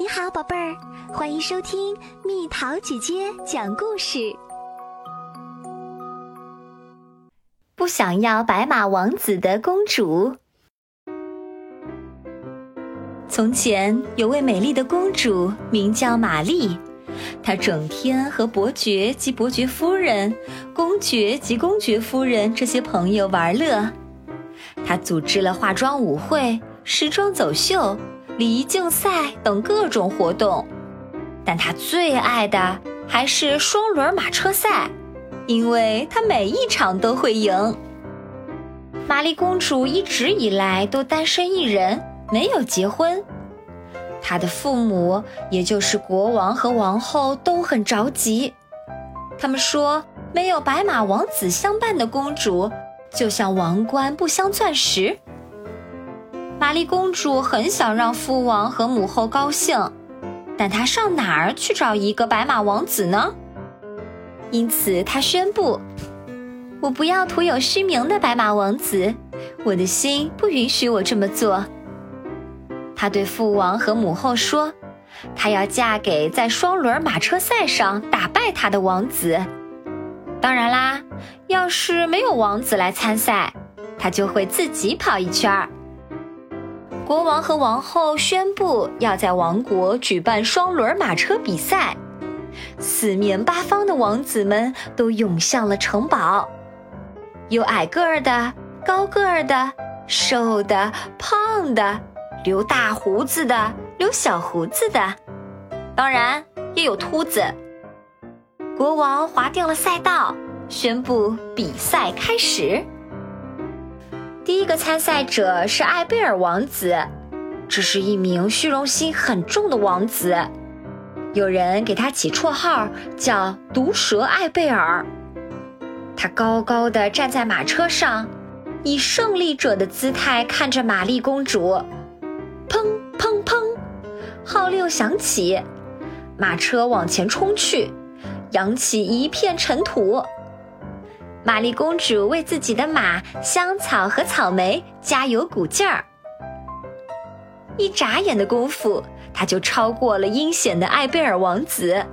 你好，宝贝儿，欢迎收听蜜桃姐姐讲故事。不想要白马王子的公主。从前有位美丽的公主，名叫玛丽。她整天和伯爵及伯爵夫人、公爵及公爵夫人这些朋友玩乐。她组织了化妆舞会、时装走秀。礼仪竞赛等各种活动，但他最爱的还是双轮马车赛，因为他每一场都会赢。玛丽公主一直以来都单身一人，没有结婚。她的父母，也就是国王和王后，都很着急。他们说，没有白马王子相伴的公主，就像王冠不镶钻石。玛丽公主很想让父王和母后高兴，但她上哪儿去找一个白马王子呢？因此，她宣布：“我不要徒有虚名的白马王子，我的心不允许我这么做。”她对父王和母后说：“她要嫁给在双轮马车赛上打败她的王子。当然啦，要是没有王子来参赛，她就会自己跑一圈儿。”国王和王后宣布要在王国举办双轮马车比赛，四面八方的王子们都涌向了城堡，有矮个儿的、高个儿的、瘦的、胖的，留大胡子的、留小胡子的，当然也有秃子。国王划定了赛道，宣布比赛开始。第一个参赛者是艾贝尔王子，这是一名虚荣心很重的王子，有人给他起绰号叫“毒蛇艾贝尔”。他高高的站在马车上，以胜利者的姿态看着玛丽公主。砰砰砰，号令响起，马车往前冲去，扬起一片尘土。玛丽公主为自己的马香草和草莓加油鼓劲儿，一眨眼的功夫，她就超过了阴险的艾贝尔王子。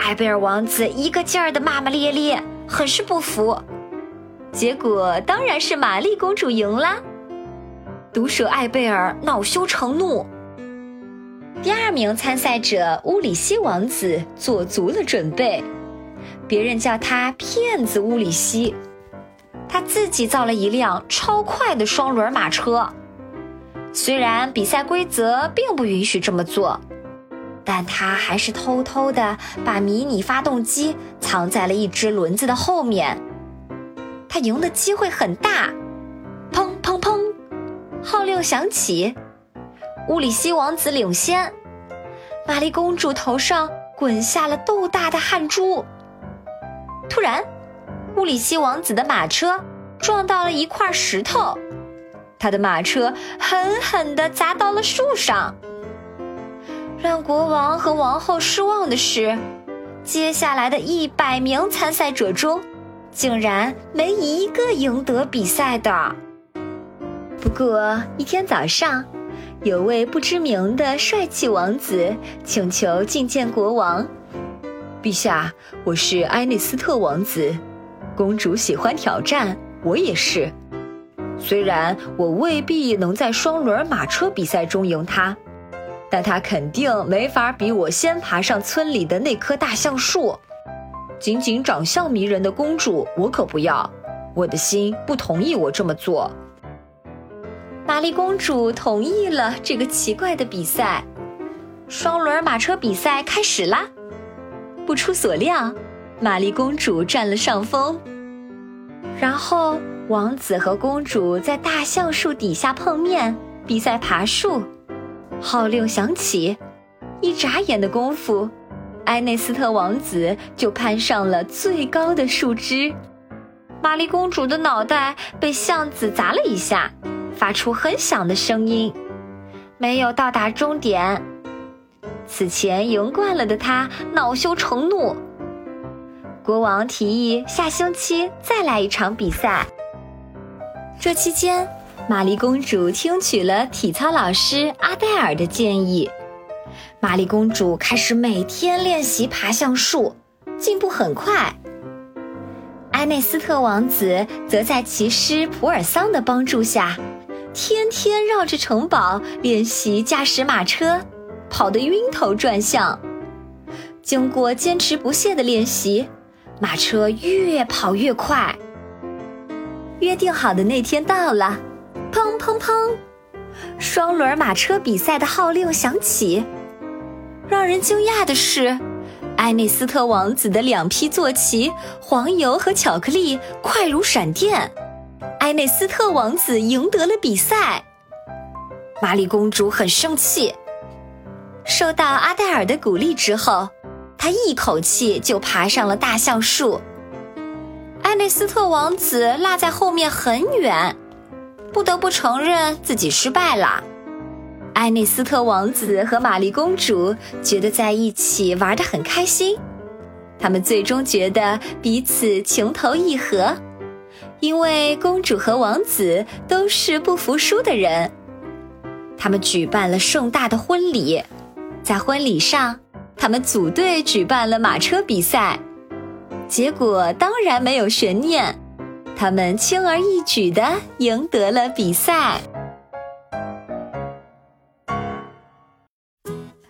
艾贝尔王子一个劲儿的骂骂咧咧，很是不服。结果当然是玛丽公主赢了。毒蛇艾贝尔恼羞成怒。第二名参赛者乌里希王子做足了准备。别人叫他骗子乌里希，他自己造了一辆超快的双轮马车。虽然比赛规则并不允许这么做，但他还是偷偷的把迷你发动机藏在了一只轮子的后面。他赢的机会很大。砰砰砰，号令响起，乌里希王子领先。玛丽公主头上滚下了豆大的汗珠。突然，乌里希王子的马车撞到了一块石头，他的马车狠狠地砸到了树上。让国王和王后失望的是，接下来的一百名参赛者中，竟然没一个赢得比赛的。不过，一天早上，有位不知名的帅气王子请求觐见国王。陛下，我是埃内斯特王子，公主喜欢挑战，我也是。虽然我未必能在双轮马车比赛中赢她，但她肯定没法比我先爬上村里的那棵大橡树。仅仅长相迷人的公主，我可不要。我的心不同意我这么做。玛丽公主同意了这个奇怪的比赛，双轮马车比赛开始啦。不出所料，玛丽公主占了上风。然后，王子和公主在大橡树底下碰面，比赛爬树。号令响起，一眨眼的功夫，埃内斯特王子就攀上了最高的树枝。玛丽公主的脑袋被橡子砸了一下，发出很响的声音，没有到达终点。此前赢惯了的他恼羞成怒。国王提议下星期再来一场比赛。这期间，玛丽公主听取了体操老师阿黛尔的建议。玛丽公主开始每天练习爬橡树，进步很快。埃内斯特王子则在骑师普尔桑的帮助下，天天绕着城堡练习驾驶马车，跑得晕头转向。经过坚持不懈的练习，马车越跑越快。约定好的那天到了，砰砰砰，双轮马车比赛的号令响起。让人惊讶的是。埃内斯特王子的两匹坐骑，黄油和巧克力快如闪电。埃内斯特王子赢得了比赛。玛丽公主很生气。受到阿黛尔的鼓励之后，她一口气就爬上了大橡树。艾内斯特王子落在后面很远，不得不承认自己失败了。艾内斯特王子和玛丽公主觉得在一起玩得很开心，他们最终觉得彼此情投意合，因为公主和王子都是不服输的人。他们举办了盛大的婚礼，在婚礼上，他们组队举办了马车比赛，结果当然没有悬念，他们轻而易举地赢得了比赛。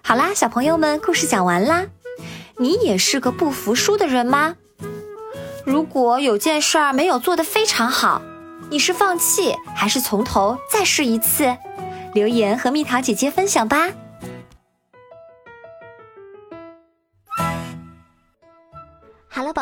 好啦，小朋友们，故事讲完啦。你也是个不服输的人吗？如果有件事儿没有做得非常好，你是放弃还是从头再试一次？留言和蜜桃姐姐分享吧。